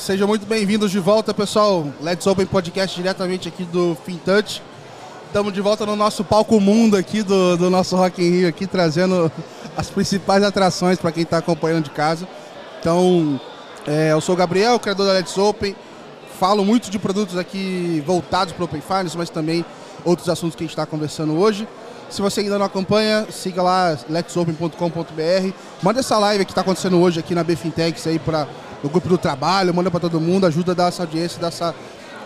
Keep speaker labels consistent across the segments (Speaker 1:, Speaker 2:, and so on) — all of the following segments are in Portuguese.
Speaker 1: Sejam muito bem-vindos de volta, pessoal. Let's Open Podcast diretamente aqui do FinTouch. Estamos de volta no nosso palco mundo aqui do, do nosso Rock in Rio, aqui trazendo as principais atrações para quem está acompanhando de casa. Então, é, eu sou o Gabriel, criador da Let's Open. Falo muito de produtos aqui voltados para o Open Finance, mas também outros assuntos que a gente está conversando hoje. Se você ainda não acompanha, siga lá letsopen.com.br. Manda essa live que está acontecendo hoje aqui na Bfintex aí para o grupo do trabalho, manda para todo mundo, ajuda a dar essa audiência, dar essa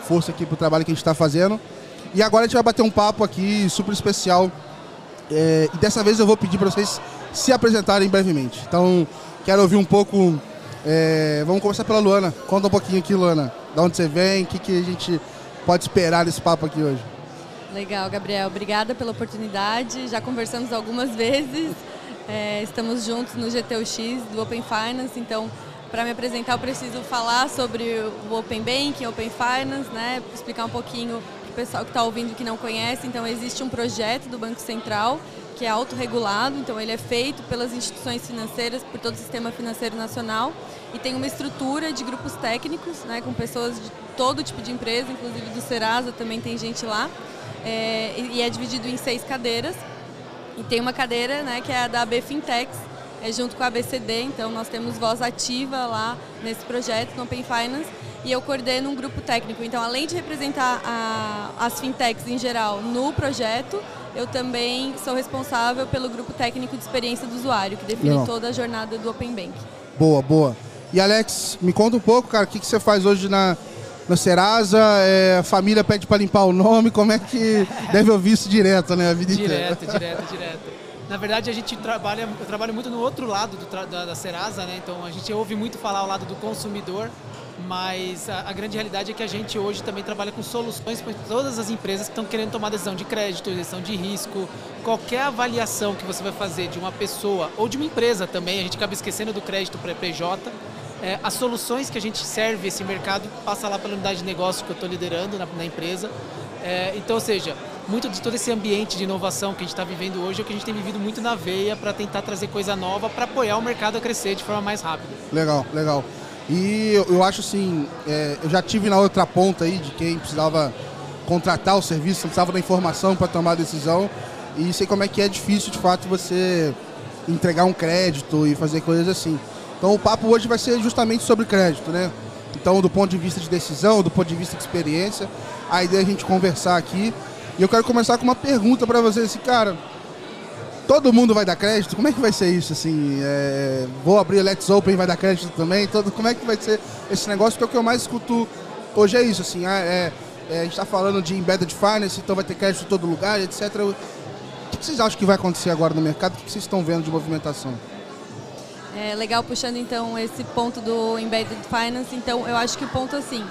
Speaker 1: força aqui para o trabalho que a gente está fazendo. E agora a gente vai bater um papo aqui super especial. É, e dessa vez eu vou pedir para vocês se apresentarem brevemente. Então, quero ouvir um pouco. É, vamos começar pela Luana. Conta um pouquinho aqui, Luana. Da onde você vem, o que, que a gente pode esperar desse papo aqui hoje.
Speaker 2: Legal, Gabriel. Obrigada pela oportunidade. Já conversamos algumas vezes. É, estamos juntos no GTUX do Open Finance, então para me apresentar eu preciso falar sobre o Open Banking, Open Finance, né? explicar um pouquinho para o pessoal que está ouvindo que não conhece. Então existe um projeto do Banco Central que é autorregulado, então ele é feito pelas instituições financeiras, por todo o sistema financeiro nacional e tem uma estrutura de grupos técnicos, né, com pessoas de todo tipo de empresa, inclusive do Serasa também tem gente lá é, e é dividido em seis cadeiras. E tem uma cadeira né, que é a da AB Fintechs, é, junto com a ABCD, então nós temos voz ativa lá nesse projeto, no Open Finance, e eu coordeno um grupo técnico. Então, além de representar a, as fintechs em geral no projeto, eu também sou responsável pelo grupo técnico de experiência do usuário, que define Não. toda a jornada do Open Bank.
Speaker 1: Boa, boa. E Alex, me conta um pouco, cara, o que, que você faz hoje na, no Serasa, é, a família pede para limpar o nome, como é que deve ouvir isso direto, né? A vida
Speaker 3: direto, inteira. Direto, direto, Na verdade, a gente trabalha, eu trabalho muito no outro lado do, da, da Serasa, né? Então a gente ouve muito falar ao lado do consumidor, mas a, a, grande realidade é que a gente hoje também trabalha com soluções para todas as empresas que estão querendo tomar decisão de crédito, decisão de risco, qualquer avaliação que você vai fazer de uma pessoa ou de uma empresa também, a gente acaba esquecendo do crédito para PJ é, as soluções que a gente serve esse mercado passa lá pela unidade de negócio que eu estou liderando na, na empresa. É, então, ou seja, muito de todo esse ambiente de inovação que a gente está vivendo hoje é o que a gente tem vivido muito na veia para tentar trazer coisa nova para apoiar o mercado a crescer de forma mais rápida.
Speaker 1: Legal, legal. E eu, eu acho assim, é, eu já tive na outra ponta aí de quem precisava contratar o serviço, precisava da informação para tomar a decisão e sei como é que é difícil de fato você entregar um crédito e fazer coisas assim. Então o papo hoje vai ser justamente sobre crédito, né? Então, do ponto de vista de decisão, do ponto de vista de experiência, a ideia é a gente conversar aqui. E eu quero começar com uma pergunta para vocês, assim, cara, todo mundo vai dar crédito? Como é que vai ser isso, assim? É, vou abrir Let's Open, vai dar crédito também? Todo, como é que vai ser esse negócio? Porque o que eu mais escuto hoje é isso, assim, ah, é, é, a gente está falando de embedded finance, então vai ter crédito em todo lugar, etc. O que vocês acham que vai acontecer agora no mercado? O que vocês estão vendo de movimentação?
Speaker 2: É legal puxando então esse ponto do embedded finance. Então eu acho que o ponto assim,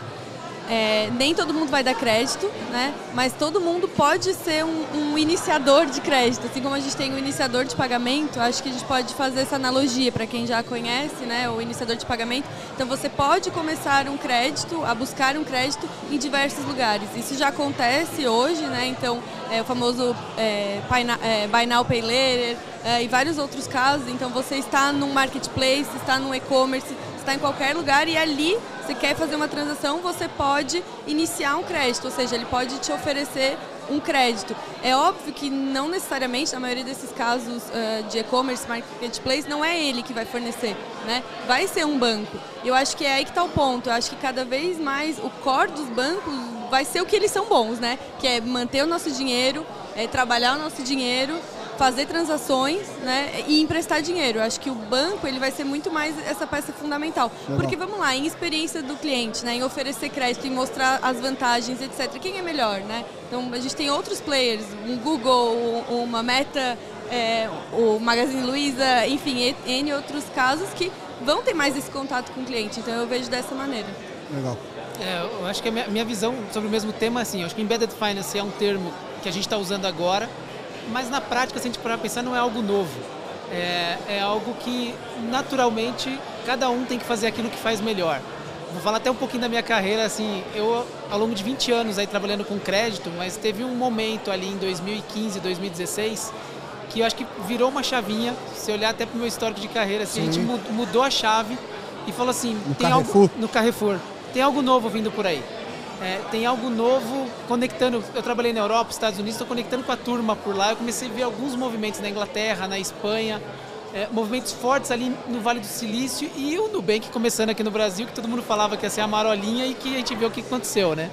Speaker 2: é, nem todo mundo vai dar crédito, né? Mas todo mundo pode ser um, um, iniciador de crédito. Assim como a gente tem o um iniciador de pagamento, acho que a gente pode fazer essa analogia para quem já conhece, né? O iniciador de pagamento. Então você pode começar um crédito, a buscar um crédito em diversos lugares. Isso já acontece hoje, né? Então é, o famoso é, é, Buy Now Pay Later é, e vários outros casos. Então você está num marketplace, está num e-commerce, está em qualquer lugar e ali você quer fazer uma transação, você pode iniciar um crédito, ou seja, ele pode te oferecer um crédito. É óbvio que não necessariamente, na maioria desses casos uh, de e-commerce, marketplace, não é ele que vai fornecer, né? Vai ser um banco. Eu acho que é aí que está o ponto. Eu acho que cada vez mais o core dos bancos vai ser o que eles são bons, né? Que é manter o nosso dinheiro, é trabalhar o nosso dinheiro fazer transações né, e emprestar dinheiro. Eu acho que o banco ele vai ser muito mais essa peça fundamental. Porque vamos lá, em experiência do cliente, né, em oferecer crédito, em mostrar as vantagens, etc. Quem é melhor, né? Então a gente tem outros players, um Google, uma Meta, é, o Magazine Luiza, enfim, N outros casos que vão ter mais esse contato com o cliente. Então eu vejo dessa maneira.
Speaker 1: Legal.
Speaker 3: É, eu acho que a minha, minha visão sobre o mesmo tema, assim, eu acho que Embedded Finance é um termo que a gente está usando agora, mas na prática, se a gente parar pensar, não é algo novo. É, é algo que, naturalmente, cada um tem que fazer aquilo que faz melhor. Vou falar até um pouquinho da minha carreira, assim, eu ao longo de 20 anos aí trabalhando com crédito, mas teve um momento ali em 2015, 2016, que eu acho que virou uma chavinha, se olhar até para o meu histórico de carreira, assim, a gente mudou a chave e falou assim,
Speaker 1: no
Speaker 3: tem
Speaker 1: Carrefour.
Speaker 3: algo no Carrefour. tem algo novo vindo por aí. É, tem algo novo conectando. Eu trabalhei na Europa, Estados Unidos, estou conectando com a turma por lá. Eu comecei a ver alguns movimentos na Inglaterra, na Espanha, é, movimentos fortes ali no Vale do Silício e o Nubank começando aqui no Brasil, que todo mundo falava que ia ser a marolinha e que a gente viu o que aconteceu, né?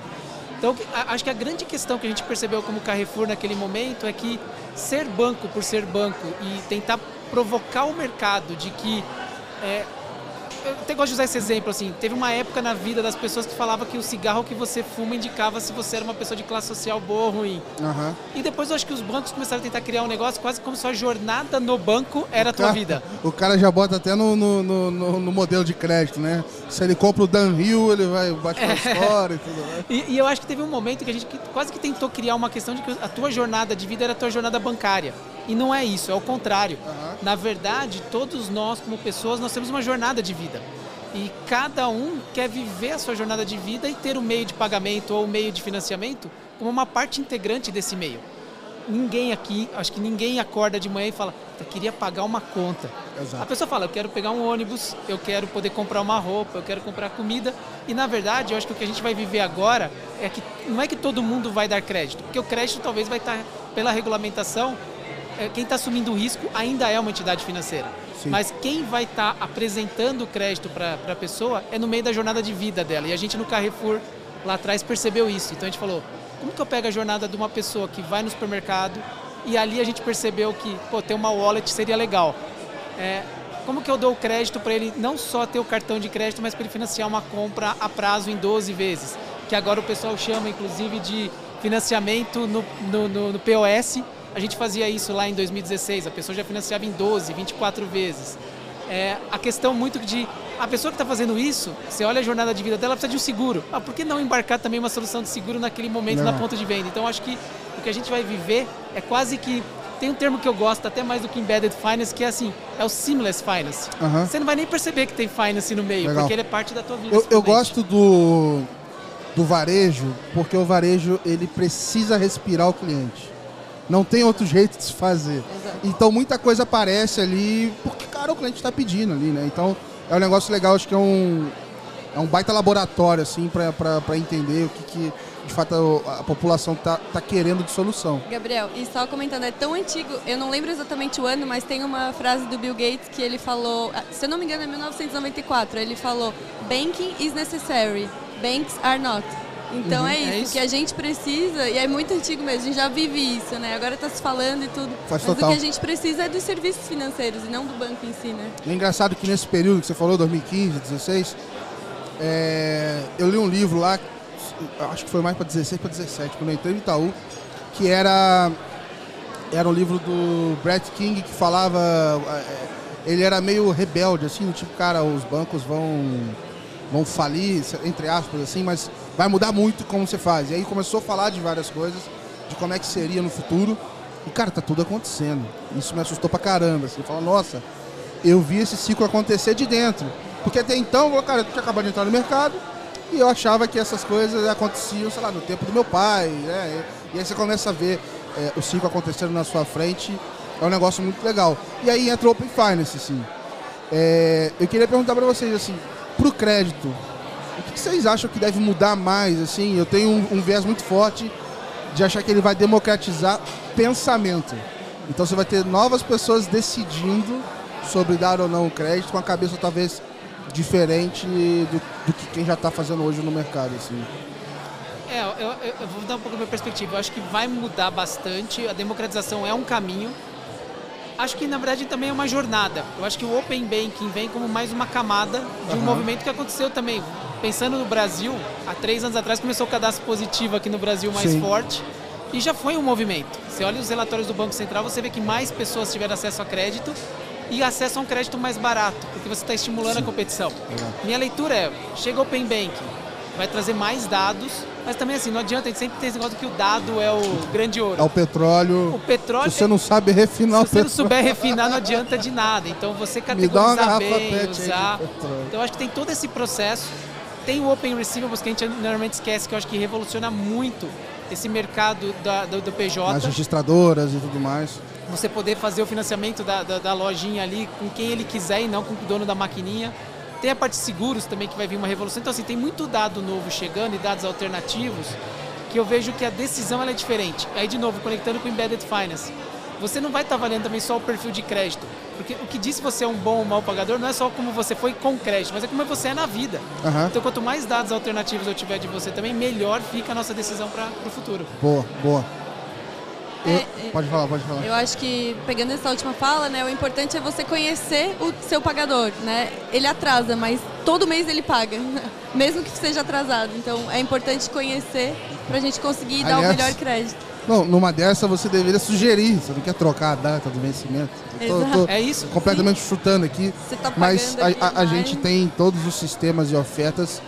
Speaker 3: Então, acho que a grande questão que a gente percebeu como Carrefour naquele momento é que ser banco por ser banco e tentar provocar o mercado de que é, eu até gosto de usar esse exemplo, assim, teve uma época na vida das pessoas que falava que o cigarro que você fuma indicava se você era uma pessoa de classe social boa ou ruim.
Speaker 1: Uhum.
Speaker 3: E depois eu acho que os bancos começaram a tentar criar um negócio quase como se a jornada no banco era a tua
Speaker 1: cara,
Speaker 3: vida.
Speaker 1: O cara já bota até no, no, no, no, modelo de crédito, né? Se ele compra o Dan Hill, ele vai bater é. fora e tudo mais.
Speaker 3: E, e, eu acho que teve um momento que a gente quase que tentou criar uma questão de que a tua jornada de vida era a tua jornada bancária. E não é isso, é o contrário. Uhum. Na verdade, todos nós, como pessoas, nós temos uma jornada de vida. E cada um quer viver a sua jornada de vida e ter o meio de pagamento ou o meio de financiamento como uma parte integrante desse meio. Ninguém aqui, acho que ninguém acorda de manhã e fala, eu queria pagar uma conta.
Speaker 1: Exato.
Speaker 3: A pessoa fala, eu quero pegar um ônibus, eu quero poder comprar uma roupa, eu quero comprar comida. E na verdade, eu acho que o que a gente vai viver agora é que não é que todo mundo vai dar crédito, porque o crédito talvez vai estar, pela regulamentação, é, quem está assumindo o risco ainda é uma entidade financeira. Sim. Mas quem vai estar tá apresentando o crédito para a pessoa é no meio da jornada de vida dela. E a gente no Carrefour lá atrás percebeu isso. Então a gente falou, como que eu pego a jornada de uma pessoa que vai no supermercado e ali a gente percebeu que pô, ter uma wallet seria legal. É, como que eu dou o crédito para ele não só ter o cartão de crédito, mas para ele financiar uma compra a prazo em 12 vezes? Que agora o pessoal chama inclusive de financiamento no, no, no, no POS a gente fazia isso lá em 2016, a pessoa já financiava em 12, 24 vezes. É, a questão muito de a pessoa que está fazendo isso, você olha a jornada de vida dela, precisa de um seguro. Ah, por que não embarcar também uma solução de seguro naquele momento não. na ponta de venda? Então acho que o que a gente vai viver é quase que tem um termo que eu gosto até mais do que embedded finance, que é assim, é o seamless finance.
Speaker 1: Uhum.
Speaker 3: Você não vai nem perceber que tem finance no meio, Legal. porque ele é parte da tua vida.
Speaker 1: Eu, eu gosto do do varejo, porque o varejo ele precisa respirar o cliente. Não tem outro jeito de se fazer. Exato. Então muita coisa aparece ali porque, cara, o cliente está pedindo ali, né? Então é um negócio legal, acho que é um, é um baita laboratório, assim, para entender o que, que de fato a, população tá, tá querendo de solução.
Speaker 2: Gabriel, e só comentando, é tão antigo, eu não lembro exatamente o ano, mas tem uma frase do Bill Gates que ele falou, ah, se eu não me engano é 1994, ele falou, banking is necessary, banks are not. Então uhum, é, isso, é isso, que a gente precisa, e é muito antigo mesmo, a gente já vive isso, né? Agora está se falando e tudo.
Speaker 1: Faz
Speaker 2: mas
Speaker 1: total.
Speaker 2: o que a gente precisa é dos serviços financeiros e não do banco em si, né?
Speaker 1: É engraçado que nesse período que você falou, 2015, 2016, é, eu li um livro lá, acho que foi mais para 16 para 17, quando eu entrei no Itaú, que era, era um livro do Brett King que falava. É, ele era meio rebelde, assim, tipo, cara, os bancos vão, vão falir, entre aspas, assim, mas vai mudar muito como você faz. E aí começou a falar de várias coisas, de como é que seria no futuro. E, cara, tá tudo acontecendo. Isso me assustou pra caramba. Assim, fala, nossa, eu vi esse ciclo acontecer de dentro. Porque até então, cara, eu tinha acabado de entrar no mercado e eu achava que essas coisas aconteciam, sei lá, no tempo do meu pai. Né? E aí você começa a ver é, o ciclo acontecendo na sua frente. É um negócio muito legal. E aí entra o Open Finance, assim. É, eu queria perguntar para vocês, assim, pro crédito, o que vocês acham que deve mudar mais? Assim, eu tenho um, um viés muito forte de achar que ele vai democratizar pensamento. Então você vai ter novas pessoas decidindo sobre dar ou não o crédito com a cabeça talvez diferente do, do que quem já está fazendo hoje no mercado. Assim.
Speaker 3: É, eu, eu, eu, vou dar um pouco da minha perspectiva. Eu acho que vai mudar bastante. A democratização é um caminho. Acho que na verdade também é uma jornada. Eu acho que o Open Banking vem como mais uma camada de um uhum. movimento que aconteceu também pensando no Brasil, há três anos atrás começou o cadastro positivo aqui no Brasil mais Sim. forte e já foi um movimento. Você olha os relatórios do Banco Central, você vê que mais pessoas tiveram acesso a crédito e acesso a um crédito mais barato, porque você está estimulando Sim. a competição. Minha leitura é, chega o Open Bank, vai trazer mais dados, mas também assim, não adianta, a gente sempre tem esse negócio que o dado é o grande ouro.
Speaker 1: É o petróleo.
Speaker 3: O petróleo.
Speaker 1: Se você não sabe refinar
Speaker 3: Se você não souber refinar, não adianta de nada. Então você categorizar bem, usar. Então eu acho que tem todo esse processo. Tem o Open Receivables, que a gente normalmente esquece, que eu acho que revoluciona muito esse mercado da, do, do PJ.
Speaker 1: As registradoras e tudo mais.
Speaker 3: Você poder fazer o financiamento da, da, da, lojinha ali com quem ele quiser e não com o dono da maquininha. Tem a parte de seguros também, que vai vir uma revolução. Então, assim, tem muito dado novo chegando e dados alternativos que eu vejo que a decisão ela é diferente. Aí, de novo, conectando com o Embedded Finance. Você não vai estar tá valendo também só o perfil de crédito. Porque o que diz se você é um bom ou mau pagador não é só como você foi com crédito, mas é como você é na vida. Uhum. Então, quanto mais dados alternativos eu tiver de você também, melhor fica a nossa decisão para o futuro.
Speaker 1: Boa, boa. É, é, pode falar, pode falar.
Speaker 2: Eu acho que, pegando essa última fala, né, o importante é você conhecer o seu pagador. Né? Ele atrasa, mas todo mês ele paga, mesmo que seja atrasado. Então é importante conhecer para a gente conseguir Aliás, dar o melhor crédito.
Speaker 1: Não, numa dessa você deveria sugerir, você não quer trocar a data do vencimento.
Speaker 3: Tô, tô é isso.
Speaker 1: Completamente chutando aqui. Tá mas a, a, a gente tem todos os sistemas e ofertas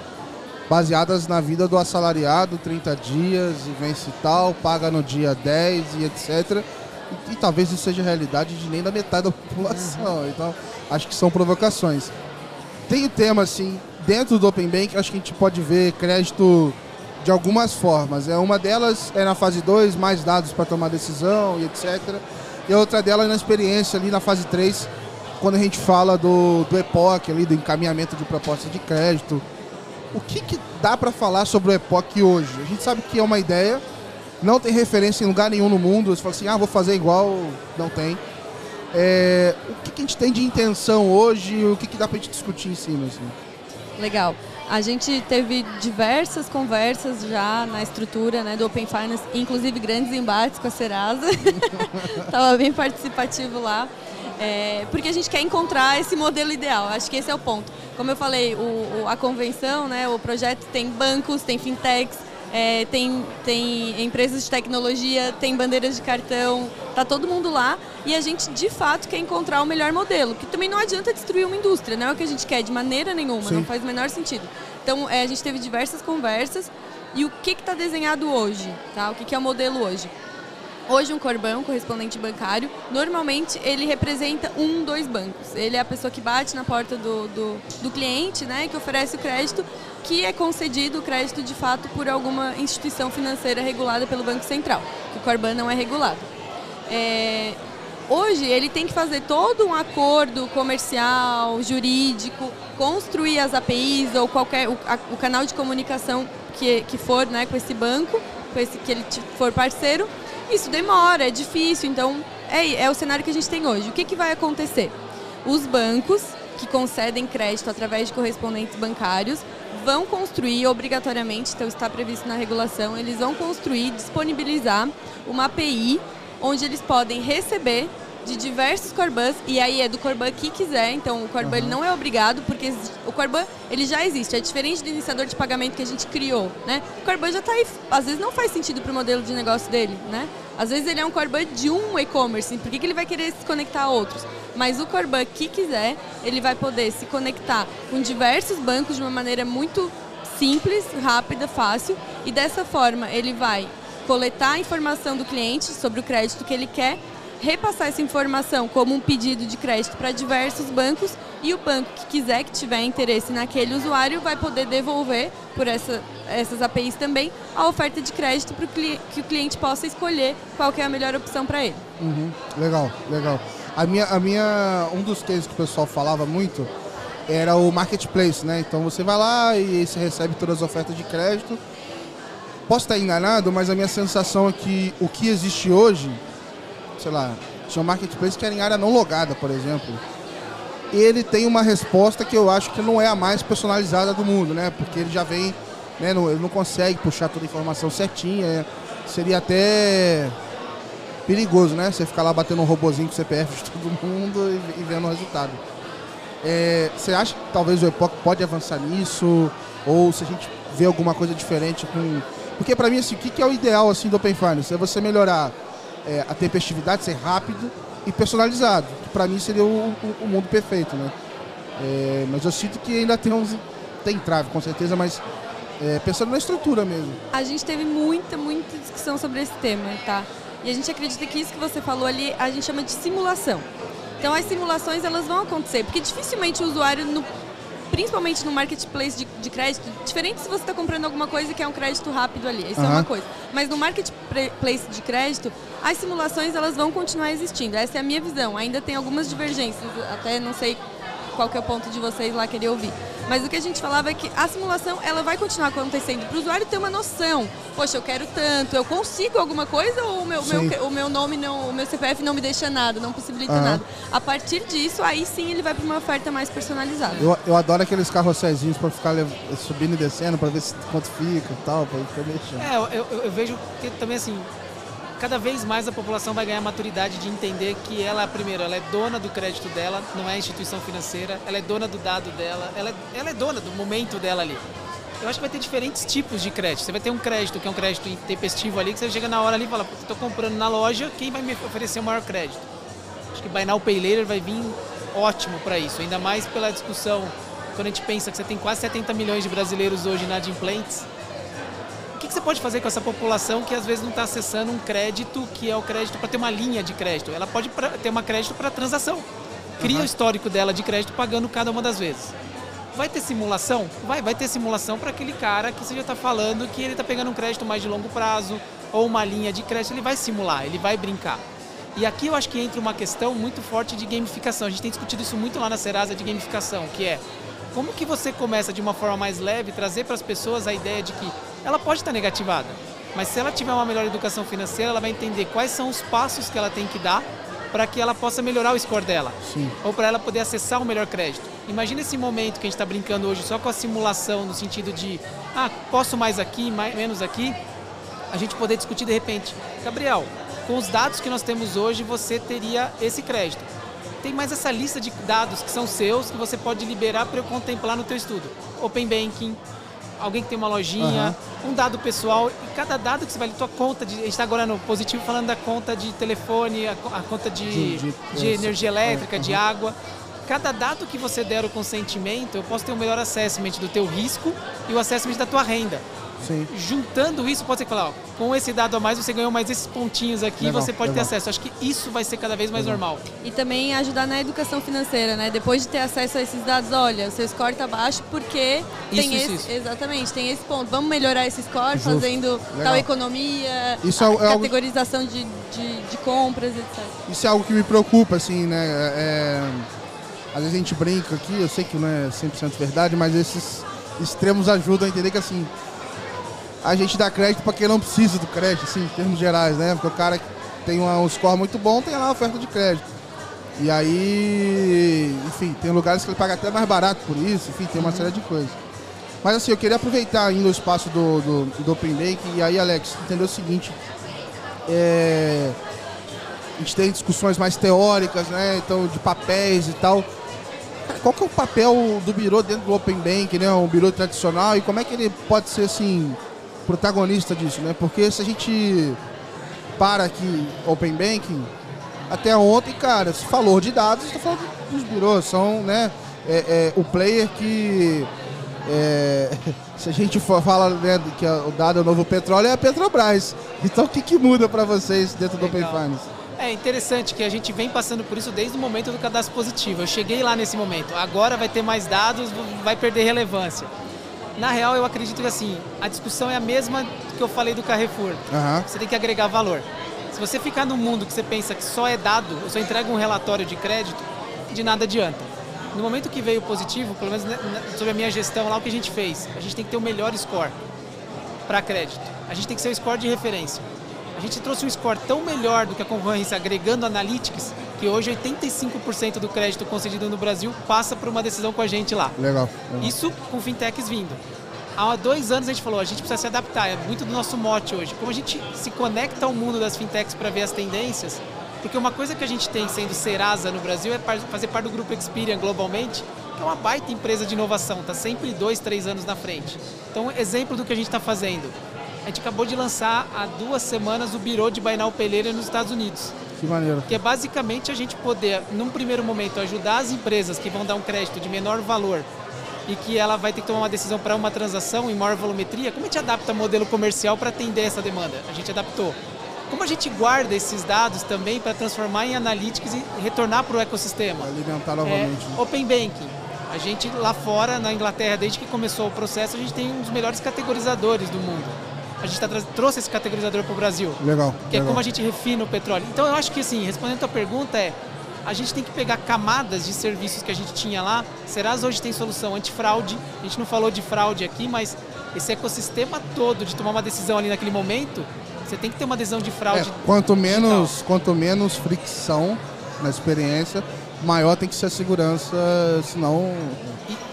Speaker 1: baseadas na vida do assalariado, 30 dias e vence tal, paga no dia 10 e etc. E, e talvez isso seja realidade de nem da metade da população. Uhum. Então, acho que são provocações. Tem o tema, assim, dentro do Open Bank, acho que a gente pode ver crédito de algumas formas. É uma delas é na fase 2, mais dados para tomar decisão e etc. E outra delas é na experiência ali na fase 3, quando a gente fala do, do EPOC ali, do encaminhamento de propostas de crédito, o que, que dá para falar sobre o EPOC hoje? A gente sabe que é uma ideia, não tem referência em lugar nenhum no mundo. Você fala assim, ah, vou fazer igual, não tem. É, o que, que, a gente tem de intenção hoje? O que, que dá para a gente discutir em cima? Assim?
Speaker 2: Legal. A gente teve diversas conversas já na estrutura né, do Open Finance, inclusive grandes embates com a Serasa. Estava bem participativo lá. É, porque a gente quer encontrar esse modelo ideal. Acho que esse é o ponto. Como eu falei, o, o, a convenção, né, o projeto tem bancos, tem fintechs, é, tem, tem empresas de tecnologia, tem bandeiras de cartão, tá todo mundo lá e a gente de fato quer encontrar o melhor modelo, que também não adianta destruir uma indústria, não é o que a gente quer de maneira nenhuma, Sim. não faz o menor sentido. Então é, a gente teve diversas conversas e o que está desenhado hoje, tá? O que, que é o modelo hoje? Hoje um Corban, um correspondente bancário, normalmente ele representa um, dois bancos. Ele é a pessoa que bate na porta do, do, do cliente, né, que oferece o crédito, que é concedido o crédito de fato por alguma instituição financeira regulada pelo Banco Central. O Corban não é regulado. É, hoje ele tem que fazer todo um acordo comercial, jurídico, construir as APIs ou qualquer o, a, o canal de comunicação que, que for né, com esse banco, com esse que ele for parceiro isso demora, é difícil, então é, é o cenário que a gente tem hoje. O que, que vai acontecer? Os bancos que concedem crédito através de correspondentes bancários vão construir obrigatoriamente, então está previsto na regulação, eles vão construir, disponibilizar uma API onde eles podem receber de diversos Corbans, e aí é do Corban que quiser, então o Corban uhum. não é obrigado, porque o Corban ele já existe, é diferente do iniciador de pagamento que a gente criou, né? O Corban já está aí, às vezes não faz sentido para o modelo de negócio dele, né? Às vezes ele é um Corban de um e-commerce, por que, que ele vai querer se conectar a outros? Mas o Corban que quiser, ele vai poder se conectar com diversos bancos de uma maneira muito simples, rápida, fácil, e dessa forma ele vai coletar a informação do cliente sobre o crédito que ele quer repassar essa informação como um pedido de crédito para diversos bancos e o banco que quiser que tiver interesse naquele usuário vai poder devolver por essa, essas APIs também a oferta de crédito para que o cliente possa escolher qual é a melhor opção para ele.
Speaker 1: Uhum. Legal, legal. A minha, a minha, um dos cases que o pessoal falava muito era o marketplace, né? Então você vai lá e você recebe todas as ofertas de crédito. Posso estar enganado, mas a minha sensação é que o que existe hoje sei lá, um marketplace que em área não logada, por exemplo. Ele tem uma resposta que eu acho que não é a mais personalizada do mundo, né? Porque ele já vem, né? Não, ele não consegue puxar toda a informação certinha. É, seria até perigoso, né? Você ficar lá batendo um robozinho com o CPF de todo mundo e, e vendo o resultado. É, você acha que talvez o Epoch pode avançar nisso? Ou se a gente vê alguma coisa diferente com... Porque para mim, assim, o que é o ideal assim, do Open Finance? É você melhorar é, a tempestividade, ser rápido e personalizado. Que para mim seria o, o, o, mundo perfeito, né? É, mas eu sinto que ainda tem uns tem trave, com certeza, mas é, pensando na estrutura mesmo.
Speaker 2: A gente teve muita, muita discussão sobre esse tema, tá? E a gente acredita que isso que você falou ali, a gente chama de simulação. Então as simulações elas vão acontecer, porque dificilmente o usuário no principalmente no marketplace de, de crédito, diferente se você está comprando alguma coisa que é um crédito rápido ali, isso uhum. é uma coisa. Mas no marketplace de crédito, as simulações elas vão continuar existindo. Essa é a minha visão. Ainda tem algumas divergências, até não sei qual é o ponto de vocês lá querer ouvir. Mas o que a gente falava é que a simulação ela vai continuar acontecendo para o usuário ter uma noção. Poxa, eu quero tanto, eu consigo alguma coisa ou o meu, meu o meu nome não, o meu CPF não me deixa nada, não possibilita uhum. nada. A partir disso, aí sim ele vai para uma oferta mais personalizada.
Speaker 1: Eu, eu adoro aqueles carrosséis para ficar subindo e descendo para ver se, quanto fica e tal, para ficar mexendo.
Speaker 3: É, eu, eu, eu vejo que também assim, cada vez mais a população vai ganhar maturidade de entender que ela, primeiro, ela é dona do crédito dela, não é instituição financeira, ela é dona do dado dela, ela é, ela é dona do momento dela ali. Eu acho que vai ter diferentes tipos de crédito. Você vai ter um crédito que é um crédito intempestivo ali, que você chega na hora ali e fala, estou comprando na loja, quem vai me oferecer o maior crédito? Acho que Buy Now Pay Later vai vir ótimo para isso, ainda mais pela discussão, quando a gente pensa que você tem quase 70 milhões de brasileiros hoje inadimplentes, que você pode fazer com essa população que às vezes não está acessando um crédito que é o crédito para ter uma linha de crédito? Ela pode pra, ter uma crédito para transação. Cria uhum. o histórico dela de crédito pagando cada uma das vezes. Vai ter simulação? Vai, vai ter simulação para aquele cara que você já está falando que ele está pegando um crédito mais de longo prazo ou uma linha de crédito, ele vai simular, ele vai brincar. E aqui eu acho que entra uma questão muito forte de gamificação. A gente tem discutido isso muito lá na Serasa de gamificação, que é como que você começa de uma forma mais leve, trazer para as pessoas a ideia de que ela pode estar negativada, mas se ela tiver uma melhor educação financeira, ela vai entender quais são os passos que ela tem que dar para que ela possa melhorar o score dela. Sim. Ou para ela poder acessar o um melhor crédito. Imagina esse momento que a gente está brincando hoje só com a simulação, no sentido de, ah, posso mais aqui, mais, menos aqui. A gente poder discutir de repente, Gabriel, com os dados que nós temos hoje, você teria esse crédito tem mais essa lista de dados que são seus que você pode liberar para eu contemplar no teu estudo. Open Banking, alguém que tem uma lojinha, uhum. um dado pessoal e cada dado que você vai tua conta de, a gente está agora no positivo falando da conta de telefone, a, a conta de, de, de, de energia elétrica, uhum. de água. Cada dado que você der o consentimento, eu posso ter o um melhor assessment do teu risco e o assessment da tua renda. Sim. Juntando isso, pode ser que falar, ó, com esse dado a mais você ganhou mais esses pontinhos aqui, legal, você pode legal. ter acesso. Acho que isso vai ser cada vez mais legal. normal.
Speaker 2: E também ajudar na educação financeira, né? Depois de ter acesso a esses dados, olha, seu score está baixo porque isso, tem isso, esse, isso. exatamente, tem esse ponto. Vamos melhorar esse score Justo. fazendo tal economia, isso é, é categorização algo... de, de, de, compras, etc.
Speaker 1: Isso é algo que me preocupa, assim, né? É... Às vezes a gente brinca aqui, eu sei que não é 100% verdade, mas esses extremos ajudam a entender que assim, a gente dá crédito para quem não precisa do crédito, assim, em termos gerais, né? Porque o cara que tem um score muito bom tem lá a oferta de crédito. E aí, enfim, tem lugares que ele paga até mais barato por isso, enfim, tem uma uhum. série de coisas. Mas assim, eu queria aproveitar ainda o espaço do, do, do Open Bank e aí, Alex, entender o seguinte. É, a gente tem discussões mais teóricas, né? Então, de papéis e tal. Qual que é o papel do birô dentro do Open Bank, né? Um birô tradicional e como é que ele pode ser assim protagonista disso, né? Porque se a gente para aqui Open Banking, até ontem, cara, se falou de dados, está falando dos birôs, são, né, é, é, o player que é, se a gente for, fala né, que o dado é o novo petróleo, é a Petrobras. Então o que, que muda para vocês dentro Legal. do Open Finance?
Speaker 3: É interessante que a gente vem passando por isso desde o momento do cadastro positivo. Eu cheguei lá nesse momento. Agora vai ter mais dados, vai perder relevância. Na real, eu acredito que assim, a discussão é a mesma que eu falei do Carrefour. Uhum. Você tem que agregar valor. Se você ficar num mundo que você pensa que só é dado, eu só entrego um relatório de crédito, de nada adianta. No momento que veio positivo, pelo menos sobre a minha gestão lá, o que a gente fez? A gente tem que ter o melhor score para crédito. A gente tem que ser o score de referência. A gente trouxe um score tão melhor do que a concorrência agregando analytics que hoje 85% do crédito concedido no Brasil passa por uma decisão com a gente lá.
Speaker 1: Legal.
Speaker 3: legal. Isso com fintechs vindo. Há dois anos a gente falou, a gente precisa se adaptar, é muito do nosso mote hoje. Como a gente se conecta ao mundo das fintechs para ver as tendências, porque uma coisa que a gente tem sendo Serasa no Brasil é fazer parte do grupo Experian globalmente, que é uma baita empresa de inovação, está sempre dois, três anos na frente. Então, exemplo do que a gente está fazendo. A gente acabou de lançar há duas semanas o Biro de Bainal Peleira nos Estados Unidos.
Speaker 1: Que maneiro.
Speaker 3: Que é basicamente a gente poder, num primeiro momento, ajudar as empresas que vão dar um crédito de menor valor e que ela vai ter que tomar uma decisão para uma transação em maior volumetria, como a gente adapta o modelo comercial para atender essa demanda? A gente adaptou. Como a gente guarda esses dados também para transformar em analytics e retornar para o ecossistema?
Speaker 1: Alimentar novamente.
Speaker 3: É, Open Banking. A gente lá fora, na Inglaterra, desde que começou o processo, a gente tem um dos melhores categorizadores do mundo a gente tá, trouxe esse categorizador para o Brasil.
Speaker 1: Legal.
Speaker 3: Que
Speaker 1: legal.
Speaker 3: é como a gente refina o petróleo. Então eu acho que assim, respondendo a tua pergunta é a gente tem que pegar camadas de serviços que a gente tinha lá. Serasa hoje tem solução antifraude. A gente não falou de fraude aqui, mas esse ecossistema todo de tomar uma decisão ali naquele momento, você tem que ter uma decisão de fraude.
Speaker 1: É, quanto menos, quanto menos fricção na experiência, maior tem que ser a segurança, senão.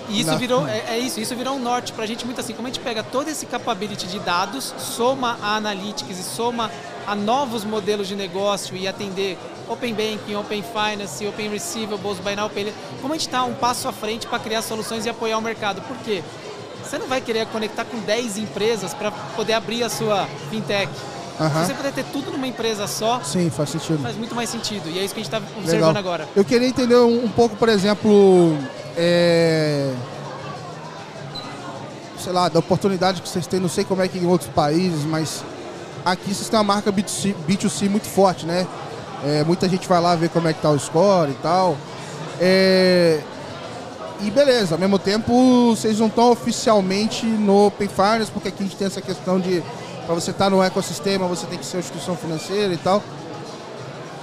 Speaker 3: E, isso virou, é, é, isso, isso virou um norte pra gente muito assim. Como a gente pega todo esse capability de dados, soma a analytics e soma a novos modelos de negócio e atender Open Banking, Open Finance, Open Receivables, Buy Now Pay, como a gente está um passo à frente para criar soluções e apoiar o mercado. Por quê? Você não vai querer conectar com 10 empresas para poder abrir a sua fintech. Uhum. Se você puder ter tudo numa empresa só,
Speaker 1: sim, faz sentido.
Speaker 3: Faz muito mais sentido. E é isso que a gente está observando Legal. agora.
Speaker 1: Eu queria entender um, um pouco, por exemplo, é... sei lá, da oportunidade que vocês têm, não sei como é que em outros países, mas aqui vocês têm uma marca B2C, B2C muito forte, né? É, muita gente vai lá ver como é que tá o score e tal. É... E beleza, ao mesmo tempo vocês não estão oficialmente no Open Finance, porque aqui a gente tem essa questão de para você estar tá no ecossistema, você tem que ser uma instituição financeira e tal.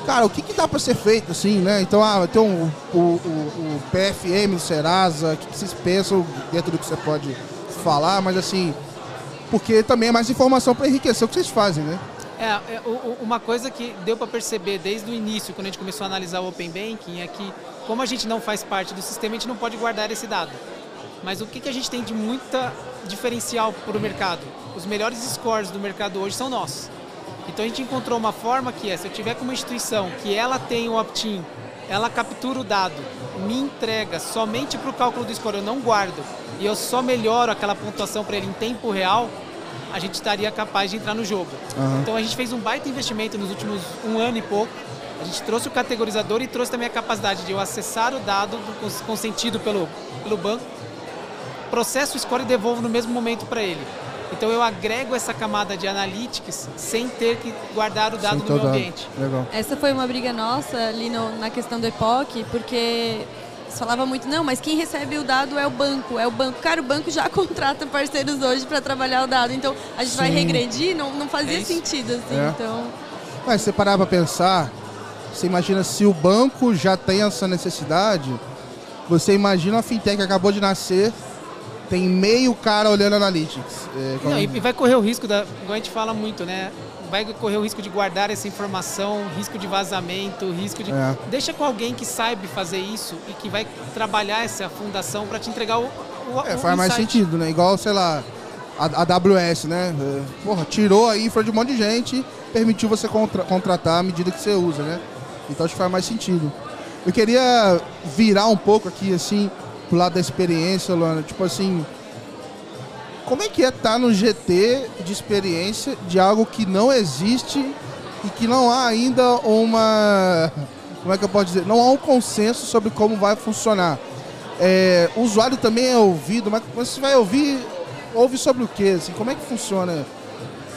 Speaker 1: Cara, o que, que dá para ser feito assim, né? Então, ah, tem um, o, o, o PFM, Serasa, o que, que vocês pensam dentro do que você pode falar, mas assim, porque também é mais informação para enriquecer o que vocês fazem, né?
Speaker 3: É, é uma coisa que deu para perceber desde o início, quando a gente começou a analisar o Open Banking, é que como a gente não faz parte do sistema, a gente não pode guardar esse dado. Mas o que, que a gente tem de muita diferencial para o mercado? Os melhores scores do mercado hoje são nossos. Então a gente encontrou uma forma que é, se eu tiver com uma instituição que ela tem o opt-in, ela captura o dado, me entrega somente para o cálculo do score, eu não guardo, e eu só melhoro aquela pontuação para ele em tempo real, a gente estaria capaz de entrar no jogo. Uhum. Então a gente fez um baita investimento nos últimos um ano e pouco. A gente trouxe o categorizador e trouxe também a capacidade de eu acessar o dado consentido pelo, pelo banco processo o score e devolvo no mesmo momento para ele. Então eu agrego essa camada de analytics sem ter que guardar o dado no meu ambiente.
Speaker 2: Legal. Essa foi uma briga nossa ali no, na questão do EPOC, porque se falava muito, não, mas quem recebe o dado é o banco, é o banco. Cara, o banco já contrata parceiros hoje para trabalhar o dado, então a gente Sim. vai regredir, não, não fazia é sentido assim. É. Então...
Speaker 1: Mas você parar para pensar, você imagina se o banco já tem essa necessidade, você imagina a fintech que acabou de nascer tem meio cara olhando analytics.
Speaker 3: É, como... Não, e vai correr o risco, da, igual a gente fala muito, né? Vai correr o risco de guardar essa informação, risco de vazamento, risco de. É. Deixa com alguém que saiba fazer isso e que vai trabalhar essa fundação para te entregar o. o
Speaker 1: é, o faz mais sentido, né? Igual, sei lá, a, a AWS, né? É, porra, tirou a infra de um monte de gente, permitiu você contra, contratar à medida que você usa, né? Então acho que faz mais sentido. Eu queria virar um pouco aqui, assim, pro lado da experiência, Luana, tipo assim, como é que é estar tá no GT de experiência de algo que não existe e que não há ainda uma. Como é que eu posso dizer? Não há um consenso sobre como vai funcionar. É, o usuário também é ouvido, mas você vai ouvir, ouve sobre o que? Assim, como é que funciona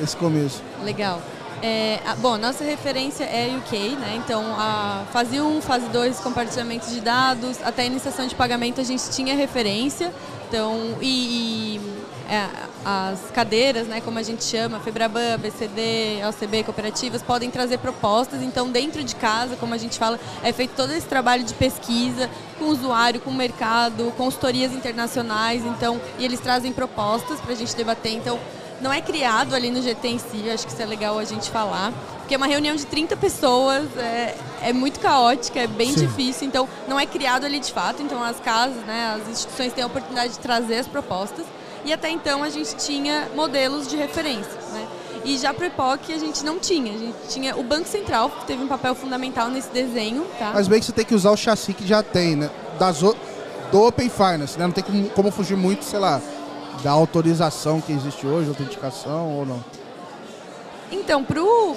Speaker 1: esse começo?
Speaker 2: Legal. É, bom, nossa referência é UK, né? Então, a fase 1, fase 2, compartilhamento de dados, até a iniciação de pagamento a gente tinha referência. Então, e, e é, as cadeiras, né, como a gente chama, Febraban, BCD, LCB, cooperativas, podem trazer propostas. Então, dentro de casa, como a gente fala, é feito todo esse trabalho de pesquisa com o usuário, com o mercado, consultorias internacionais. Então, e eles trazem propostas para a gente debater. Então, não é criado ali no GT em si, acho que isso é legal a gente falar. Porque é uma reunião de 30 pessoas, é, é muito caótica, é bem Sim. difícil, então não é criado ali de fato. Então as casas, né, as instituições têm a oportunidade de trazer as propostas. E até então a gente tinha modelos de referência. Né? E já para o EPOC a gente não tinha. A gente tinha o Banco Central, que teve um papel fundamental nesse desenho. Tá?
Speaker 1: Mas bem que você tem que usar o chassi que já tem, né? Das, do Open Finance, né? Não tem como, como fugir muito, sei lá, da autorização que existe hoje, autenticação ou não?
Speaker 2: Então, pro,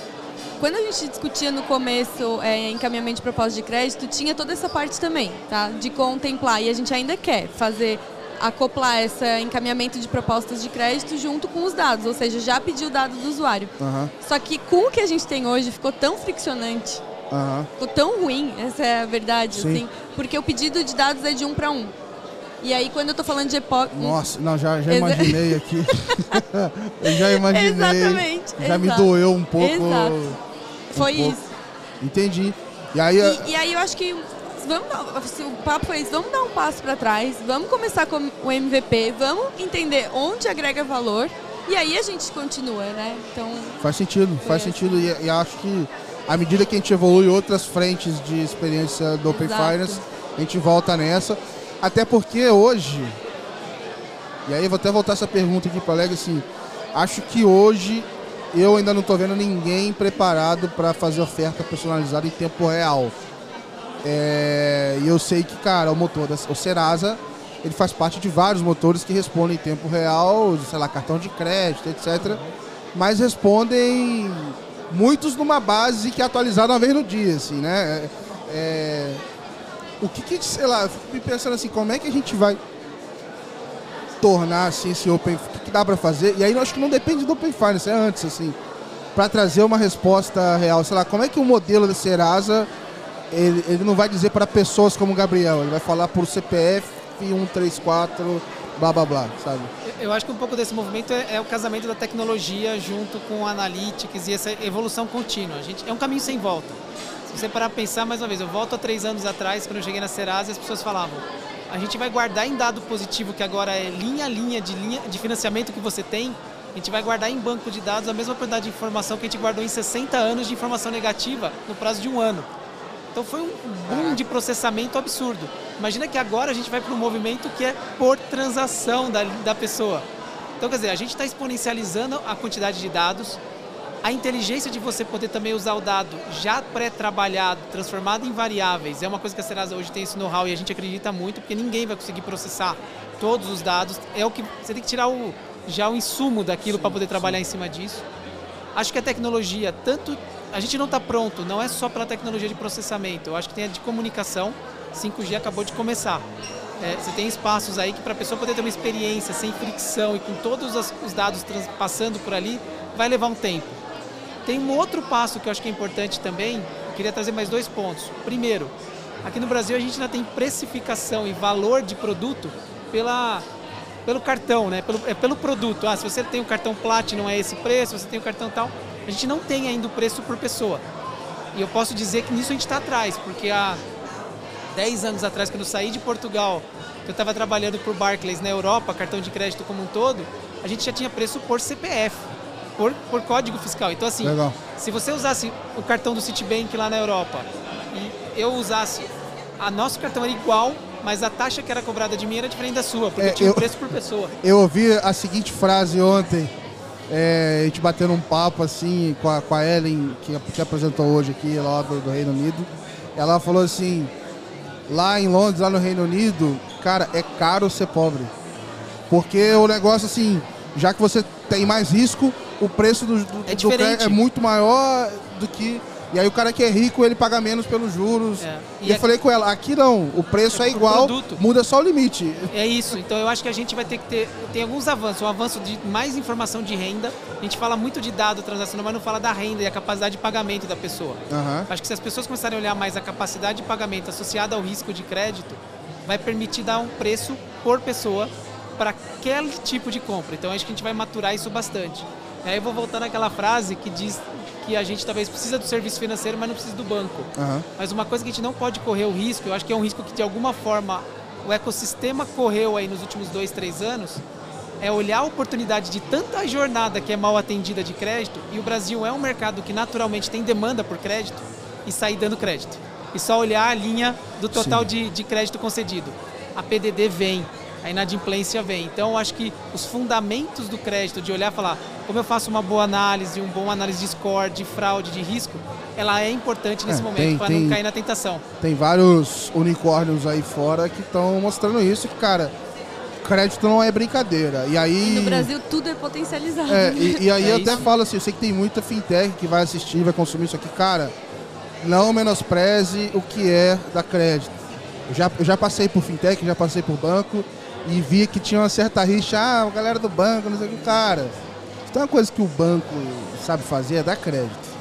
Speaker 2: quando a gente discutia no começo é, encaminhamento de proposta de crédito, tinha toda essa parte também, tá? De contemplar, e a gente ainda quer fazer, acoplar esse encaminhamento de propostas de crédito junto com os dados, ou seja, já pedir o dado do usuário. Uhum. Só que com o que a gente tem hoje ficou tão friccionante, uhum. ficou tão ruim, essa é a verdade, Sim. assim, porque o pedido de dados é de um para um. E aí, quando eu tô falando de EPOC...
Speaker 1: Nossa, não, já, já imaginei aqui. eu já imaginei.
Speaker 2: Exatamente.
Speaker 1: Já exato. me doeu um pouco.
Speaker 2: Exato.
Speaker 1: Um
Speaker 2: Foi
Speaker 1: pouco.
Speaker 2: isso.
Speaker 1: Entendi. E aí,
Speaker 2: E, e aí eu acho que vamos dar, se o papo foi isso, vamos dar um passo para trás, vamos começar com o MVP, vamos entender onde agrega valor e aí a gente continua, né? Então,
Speaker 1: Faz sentido, faz
Speaker 2: É.
Speaker 1: sentido. E, e acho que à medida que a gente evolui outras frentes de experiência do Open
Speaker 2: Exato.
Speaker 1: Finance, a gente volta nessa. Até porque hoje, e aí vou até voltar essa pergunta aqui para Leg, assim, acho que hoje eu ainda não estou vendo ninguém preparado para fazer oferta personalizada em tempo real. É, e eu sei que, cara, o motor, da, o Serasa, ele faz parte de vários motores que respondem em tempo real, sei lá, cartão de crédito, etc. Mas respondem muitos numa base que é atualizada uma vez no dia, assim, né? É, é, o que que, sei lá, eu fico me pensando assim, como é que a gente vai tornar assim esse Open, o que, que dá para fazer? E aí eu acho que não depende do Open Finance, é antes, assim, para trazer uma resposta real. Sei lá, como é que o modelo da Serasa ele, ele não vai dizer para pessoas como o Gabriel, ele vai falar por CPF 134, blá blá blá, sabe?
Speaker 3: Eu acho que um pouco desse movimento é, é o casamento da tecnologia junto com analytics e essa evolução contínua. A gente, é um caminho sem volta. Se você parar para pensar mais uma vez, eu volto a três anos atrás, quando eu cheguei na Serasa, as pessoas falavam: a gente vai guardar em dado positivo, que agora é linha a linha de, linha de financiamento que você tem, a gente vai guardar em banco de dados a mesma quantidade de informação que a gente guardou em 60 anos de informação negativa no prazo de um ano. Então foi um boom de processamento absurdo. Imagina que agora a gente vai para um movimento que é por transação da, da pessoa. Então, quer dizer, a gente está exponencializando a quantidade de dados, a inteligência de você poder também usar o dado já pré-trabalhado, transformado em variáveis, é uma coisa que a Serasa hoje tem esse know-how e a gente acredita muito, porque ninguém vai conseguir processar todos os dados. É o que você tem que tirar o, já o insumo daquilo para poder trabalhar em cima disso. Acho que a tecnologia, tanto a gente não está pronto, não é só pela tecnologia de processamento. Eu acho que tem a de comunicação. 5G acabou de começar. É, você tem espaços aí que para a pessoa poder ter uma experiência sem fricção e com todos os os dados passando por ali, vai levar um tempo. Tem um outro passo que eu acho que é importante também. Eu queria trazer mais dois pontos. Primeiro, aqui no Brasil a gente ainda tem precificação e valor de produto pela pelo cartão, né? Pelo, é pelo produto. Ah, se você tem o cartão Platinum é esse preço, se você tem o cartão tal. A gente não tem ainda o preço por pessoa. E eu posso dizer que nisso a gente está atrás, porque há 10 anos atrás, quando eu saí de Portugal, que eu estava trabalhando por Barclays na Europa, cartão de crédito como um todo, a gente já tinha preço por CPF, por, por código fiscal. Então, assim,
Speaker 1: Legal.
Speaker 3: se você usasse o cartão do Citibank lá na Europa e eu usasse, a nosso cartão era igual, mas a taxa que era cobrada de mim era diferente da sua, porque
Speaker 1: É,
Speaker 3: tinha um
Speaker 1: eu-
Speaker 3: preço por pessoa.
Speaker 1: Eu ouvi a seguinte frase ontem, é, a gente batendo um papo assim com a, com a Ellen, que, que apresentou hoje aqui lá do, do Reino Unido. Ela falou assim, lá em Londres, lá no Reino Unido, cara, é caro ser pobre. Porque o negócio assim, já que você tem mais risco, o preço do, do,
Speaker 3: É
Speaker 1: do é muito maior do que. E aí o cara que é rico, ele paga menos pelos juros.
Speaker 3: É.
Speaker 1: E,
Speaker 3: E
Speaker 1: eu
Speaker 3: aqui-
Speaker 1: falei com ela, aqui não, o preço
Speaker 3: É
Speaker 1: é igual,
Speaker 3: produto.
Speaker 1: muda só o limite.
Speaker 3: É isso, então eu acho que a gente vai ter que ter. Tem alguns avanços. Um avanço de mais informação de renda. A gente fala muito de dado transacional, mas não fala da renda e a capacidade de pagamento da pessoa.
Speaker 1: Aham.
Speaker 3: Acho que se as pessoas começarem a olhar mais a capacidade de pagamento associada ao risco de crédito, vai permitir dar um preço por pessoa para aquele tipo de compra. Então acho que a gente vai maturar isso bastante. E aí eu vou voltar naquela frase que diz que a gente talvez precisa do serviço financeiro, mas não precisa do banco.
Speaker 1: Aham.
Speaker 3: Mas uma coisa que a gente não pode correr o risco, eu acho que é um risco que de alguma forma o ecossistema correu aí nos últimos dois, três anos, é olhar a oportunidade de tanta jornada que é mal atendida de crédito, e o Brasil é um mercado que naturalmente tem demanda por crédito, e sair dando crédito. E só olhar a linha do total de, de crédito concedido. A PDD vem, a inadimplência vem. Então, eu acho que os fundamentos do crédito, de olhar e falar como eu faço uma boa análise, um bom análise de score, de fraude, de risco, ela é importante nesse
Speaker 1: É,
Speaker 3: momento para não cair na tentação.
Speaker 1: Tem vários unicórnios aí fora que estão mostrando isso, que, cara, crédito não é brincadeira. E aí.
Speaker 2: E no Brasil tudo é potencializado.
Speaker 1: É, e, e aí
Speaker 3: É
Speaker 1: eu até
Speaker 3: isso.
Speaker 1: falo assim, eu sei que tem muita fintech que vai assistir, vai consumir isso aqui, cara, não menospreze o que é da crédito. Eu já, eu já passei por fintech, já passei por banco e vi que tinha uma certa rixa, ah, a galera do banco, não sei o que, cara. Se tem uma coisa que o banco sabe fazer é dar crédito.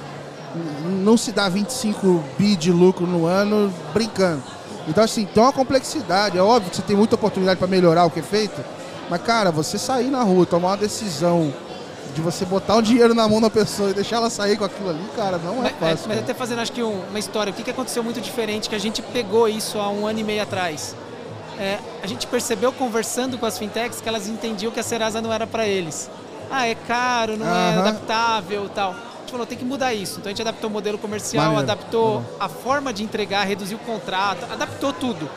Speaker 1: Não se dá 25 bi de lucro no ano brincando. Então, assim, tem uma complexidade. É óbvio que você tem muita oportunidade para melhorar o que é feito, mas, cara, você sair na rua, tomar uma decisão de você botar o dinheiro na mão da pessoa e deixar ela sair com aquilo ali, cara, não é
Speaker 3: Mas,
Speaker 1: fácil.
Speaker 3: mas
Speaker 1: cara.
Speaker 3: até fazendo, acho que um- uma história, o que, que aconteceu muito diferente, que a gente pegou isso há um ano e meio atrás. É, a gente percebeu conversando com as fintechs que elas entendiam que a Serasa não era para eles. Ah, é caro, não é adaptável tal. A gente falou, tem que mudar isso. Então a gente adaptou o modelo comercial,
Speaker 1: Maneiro.
Speaker 3: adaptou a forma de entregar, reduziu o contrato, adaptou tudo.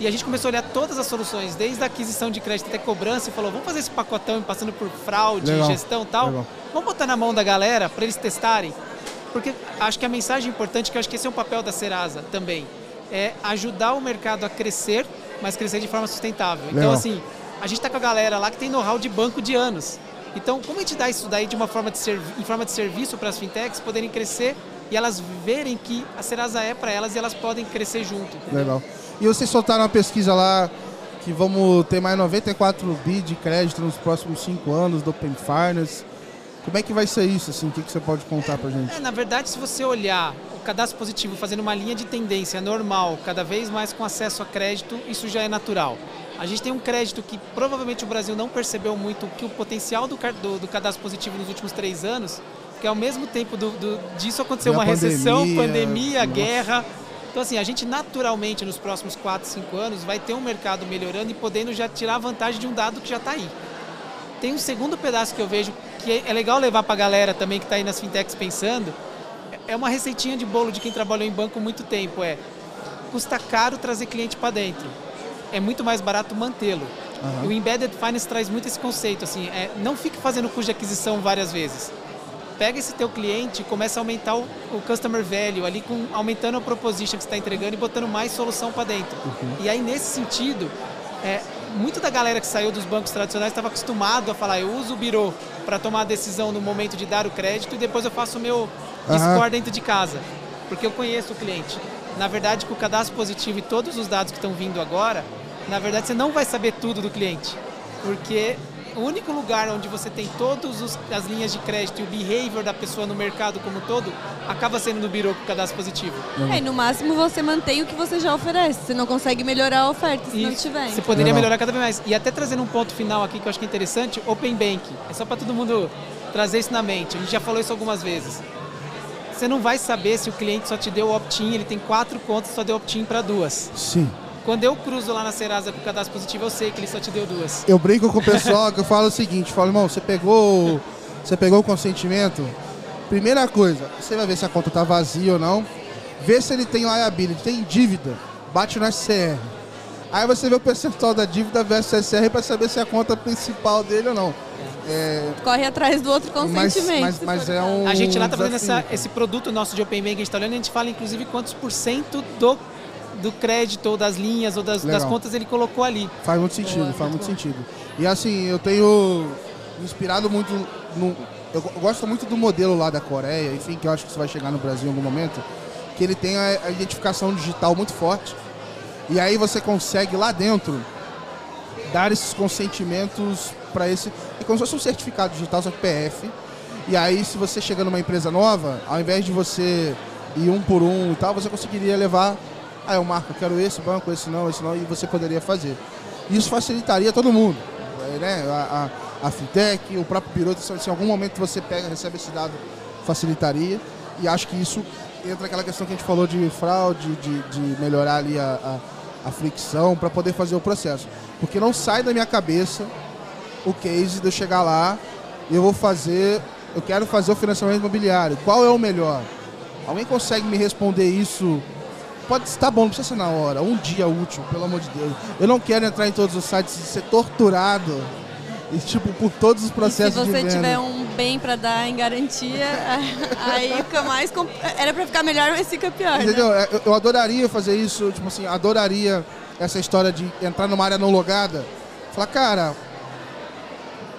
Speaker 3: E a gente começou a olhar todas as soluções, desde a aquisição de crédito até cobrança, e falou, vamos fazer esse pacotão, passando por fraude,
Speaker 1: Legal.
Speaker 3: gestão e tal.
Speaker 1: Legal.
Speaker 3: Vamos botar na mão da galera para eles testarem. Porque acho que a mensagem importante, que eu acho que esse é um papel da Serasa também, é ajudar o mercado a crescer, mas crescer de forma sustentável. Então,
Speaker 1: Legal.
Speaker 3: assim, a gente está com a galera lá que tem know-how de banco de anos. Então, como a gente dá isso daí de uma forma de em forma de serviço para as fintechs poderem crescer e elas verem que a Serasa é para elas e elas podem crescer junto. entendeu?
Speaker 1: Legal. E vocês soltaram uma pesquisa lá que vamos ter mais 94 bi de crédito nos próximos 5 anos do Open Finance. Como é que vai ser isso, assim? O que, que você pode contar pra gente?
Speaker 3: É, na verdade, se você olhar o cadastro positivo fazendo uma linha de tendência normal, cada vez mais com acesso a crédito, isso já é natural. A gente tem um crédito que provavelmente o Brasil não percebeu muito que o potencial do, do- do cadastro positivo nos últimos três anos, que ao mesmo tempo do- do- disso aconteceu uma
Speaker 1: a
Speaker 3: recessão,
Speaker 1: pandemia,
Speaker 3: pandemia,
Speaker 1: nossa.
Speaker 3: guerra. Então, assim, a gente naturalmente nos próximos 4, 5 anos vai ter um mercado melhorando e podendo já tirar vantagem de um dado que já está aí. Tem um segundo pedaço que eu vejo que é- é legal levar para a galera também que está aí nas fintechs pensando. É uma receitinha de bolo de quem trabalhou em banco muito tempo. É custa caro trazer cliente para dentro. É muito mais barato mantê-lo. E o Embedded Finance traz muito esse conceito. Assim, é, não fique fazendo custo de aquisição várias vezes. Pega esse teu cliente e começa a aumentar o, o customer value, ali com, aumentando a proposition que você está entregando e botando mais solução para dentro. E aí, nesse sentido, é, muito da galera que saiu dos bancos tradicionais estava acostumado a falar, eu uso o Biro para tomar a decisão no momento de dar o crédito e depois eu faço o meu score dentro de casa, porque eu conheço o cliente. Na verdade, com o cadastro positivo e todos os dados que estão vindo agora, na verdade você não vai saber tudo do cliente, porque o único lugar onde você tem todas as linhas de crédito e o behavior da pessoa no mercado como um todo, acaba sendo no Biro com o cadastro positivo.
Speaker 2: É, e no máximo você mantém o que você já oferece. Você não consegue melhorar a oferta se não
Speaker 3: Isso.
Speaker 2: tiver.
Speaker 3: Você poderia melhorar cada vez mais. E até trazendo um ponto final aqui que eu acho que é interessante, Open Bank. É só para todo mundo trazer isso na mente. A gente já falou isso algumas vezes. Você não vai saber se o cliente só te deu opt-in, ele tem quatro contas, só deu opt-in para duas.
Speaker 1: Sim.
Speaker 3: Quando eu cruzo lá na Serasa com o cadastro positivo, eu sei que ele só te deu duas.
Speaker 1: Eu brinco com o pessoal que eu falo o seguinte, falo, irmão, você pegou, você pegou o consentimento, primeira coisa, você vai ver se a conta tá vazia ou não, vê se ele tem liability, tem dívida, bate no SCR. Aí você vê o percentual da dívida versus SCR para saber se é a conta principal dele ou não. É,
Speaker 2: Corre atrás do outro
Speaker 1: mas
Speaker 2: consentimento.
Speaker 1: mas, mas
Speaker 2: for
Speaker 1: é um
Speaker 3: A gente lá tá fazendo essa- esse produto nosso de Open Bank que a gente tá olhando, a gente fala inclusive quantos por cento do, do crédito ou das linhas ou das, das contas ele colocou ali.
Speaker 1: Faz muito sentido,
Speaker 3: Boa,
Speaker 1: faz muito
Speaker 3: muito
Speaker 1: sentido. E assim, eu tenho inspirado muito no. Eu go- gosto muito do modelo lá da Coreia, enfim, que eu acho que isso vai chegar no Brasil em algum momento, que ele tem a, a identificação digital muito forte. E aí você consegue lá dentro dar esses consentimentos para esse. É como se fosse um certificado digital, só que PF. E aí, se você chega numa empresa nova, ao invés de você ir um por um e tal, você conseguiria levar. Ah, eu marco, quero esse banco, esse não, esse não, e você poderia fazer. Isso facilitaria todo mundo. eh, Né? A, a, a fintech, o próprio piloto, se em algum momento você pega, recebe esse dado, facilitaria. E acho que isso entra aquela questão que a gente falou de fraude, de, de melhorar ali a, a, a fricção para poder fazer o processo. Porque não sai da minha cabeça o case de eu chegar lá e eu vou fazer, eu quero fazer o financiamento imobiliário. Qual é o melhor? Alguém consegue me responder isso? Pode estar bom, não precisa ser na hora, um dia útil, pelo amor de Deus. Eu não quero entrar em todos os sites e ser torturado e tipo por todos os
Speaker 2: se
Speaker 1: processos de
Speaker 2: você
Speaker 1: venda.
Speaker 2: tiver um bem pra dar em garantia, aí fica mais. compl- Era pra ficar melhor, mas fica pior. né?
Speaker 1: Entendeu? É, Eu, eu adoraria fazer isso, tipo assim, adoraria essa história de entrar numa área não logada. Falar, cara,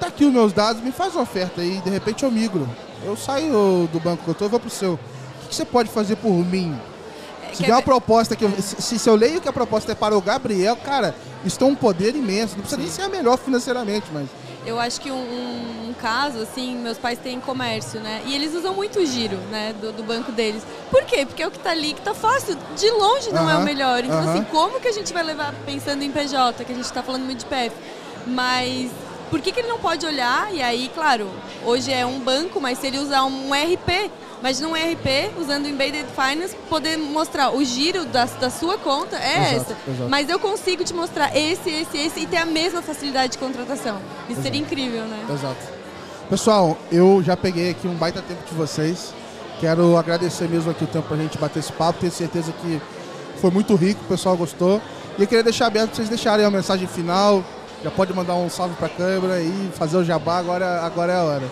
Speaker 1: tá aqui os meus dados, me faz uma oferta aí, de repente eu migro. Eu saio do banco que eu tô e vou pro seu. O que, que você pode fazer por mim?
Speaker 2: É
Speaker 1: Se vier
Speaker 2: é-
Speaker 1: uma proposta que eu, se, se eu leio que a proposta é para o Gabriel, cara, tem um poder imenso. Não precisa nem ser a melhor financeiramente, mas
Speaker 2: Eu acho que um, um- um caso, assim, meus pais têm comércio, né? E eles usam muito o giro, né, do, do banco deles. Por quê? Porque é o que tá ali, que tá fácil. De longe não é o melhor. Então,
Speaker 1: aham.
Speaker 2: assim, como que a gente vai levar pensando em PJ, que a gente tá falando muito de PF? Mas por que, que ele não pode olhar? E aí, claro, hoje é um banco, mas se ele usar um RP, Imagina um ERP usando Embedded Finance, poder mostrar o giro da, da sua conta é
Speaker 1: Exato,
Speaker 2: essa.
Speaker 1: exato.
Speaker 2: Mas eu consigo te mostrar esse, esse, esse e ter a mesma facilidade de contratação. Isso seria incrível, né?
Speaker 1: Exato. Pessoal, eu já peguei aqui um baita tempo de vocês. Quero agradecer mesmo aqui o tempo pra gente bater esse papo. Tenho certeza que foi muito rico, o pessoal gostou. E eu queria deixar aberto pra vocês deixarem a mensagem final. Já pode mandar um salve pra câmera e fazer o jabá, agora, agora é a hora.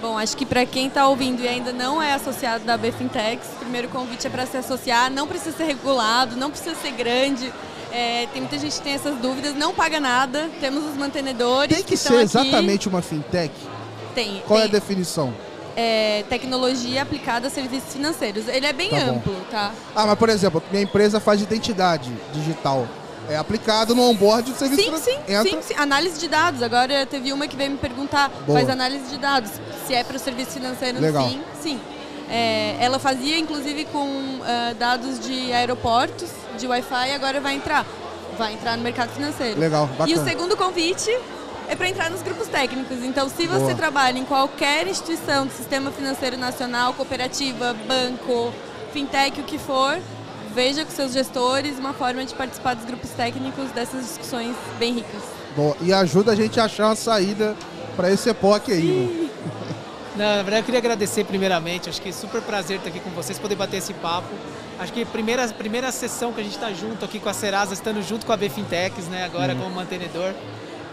Speaker 2: Bom, acho que para quem está ouvindo e ainda não é associado da BFintex, o primeiro convite é para se associar. Não precisa ser regulado, não precisa ser grande. É, tem muita gente que tem essas dúvidas, não paga nada. Temos os mantenedores.
Speaker 1: Tem que,
Speaker 2: estão
Speaker 1: ser
Speaker 2: aqui.
Speaker 1: exatamente uma fintech?
Speaker 2: Tem.
Speaker 1: Qual é a
Speaker 2: tem,
Speaker 1: definição?
Speaker 2: é, tecnologia aplicada a serviços financeiros. Ele é bem
Speaker 1: Tá bom.
Speaker 2: amplo, tá?
Speaker 1: Ah, mas por exemplo, minha empresa faz identidade digital. É aplicado no onboard do serviço
Speaker 2: Sim, sim,
Speaker 1: Entra.
Speaker 2: sim, sim. Análise de dados. Agora teve uma que veio me perguntar,
Speaker 1: Boa.
Speaker 2: faz análise de dados. Se é para o serviço financeiro,
Speaker 1: Legal.
Speaker 2: sim, sim. É, ela fazia, inclusive, com ah, dados de aeroportos, de Wi-Fi, agora vai entrar. Vai entrar no mercado financeiro.
Speaker 1: Legal,
Speaker 2: E
Speaker 1: bacana.
Speaker 2: o segundo convite é para entrar nos grupos técnicos. Então, se você
Speaker 1: Boa.
Speaker 2: trabalha em qualquer instituição do sistema financeiro nacional, cooperativa, banco, fintech, o que for, veja com seus gestores uma forma de participar dos grupos técnicos dessas discussões bem ricas.
Speaker 1: Boa. E ajuda a gente a achar uma saída para esse EPOC aí. né?
Speaker 3: Não, na verdade, eu queria agradecer primeiramente. Acho que é super prazer estar aqui com vocês, poder bater esse papo. Acho que a primeira, primeira sessão que a gente está junto aqui com a Serasa, estando junto com a Bfintex, né, agora como mantenedor.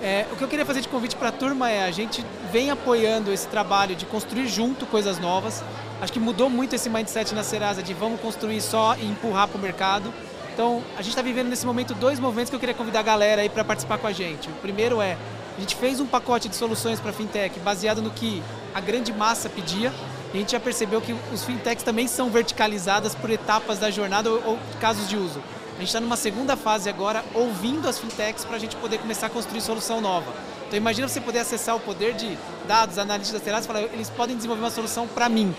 Speaker 3: É, o que eu queria fazer de convite para a turma é a gente vem apoiando esse trabalho de construir junto coisas novas. Acho que mudou muito esse mindset na Serasa de vamos construir só e empurrar para o mercado. Então, a gente está vivendo nesse momento dois movimentos que eu queria convidar a galera aí para participar com a gente. O primeiro é, a gente fez um pacote de soluções para fintech baseado no que a grande massa pedia. E a gente já percebeu que os fintechs também são verticalizadas por etapas da jornada ou, ou casos de uso. A gente está numa segunda fase agora, ouvindo as fintechs para a gente poder começar a construir solução nova. Então imagina você poder acessar o poder de dados, analistas laterais e falar, eles podem desenvolver uma solução para mim.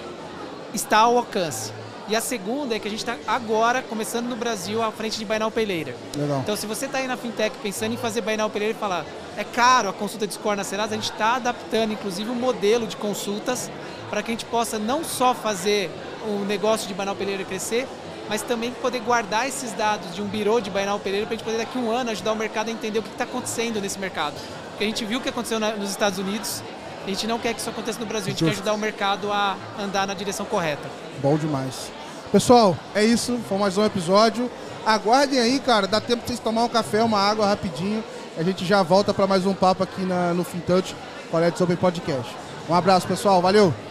Speaker 3: Está ao alcance. E a segunda é que a gente está agora começando no Brasil à frente de Pay Later.
Speaker 1: Legal.
Speaker 3: Então, se você está aí na fintech pensando em fazer Pay Later e falar é caro a consulta de score na Serasa, a gente está adaptando, inclusive, o modelo de consultas para que a gente possa não só fazer o negócio de Pay Later crescer, mas também poder guardar esses dados de um birô de Pay Later para a gente poder daqui a um ano ajudar o mercado a entender o que está acontecendo nesse mercado. Porque a gente viu o que aconteceu na- nos Estados Unidos, a gente não quer que isso aconteça no Brasil, a gente quer
Speaker 1: Justo.
Speaker 3: ajudar o mercado a andar na direção correta.
Speaker 1: Bom demais. Pessoal, é isso. Foi mais um episódio. Aguardem aí, cara. Dá tempo de vocês tomar um café, uma água rapidinho. A gente já volta para mais um papo aqui na, no Fintouch, Colete Open Podcast. Um abraço, pessoal. Valeu!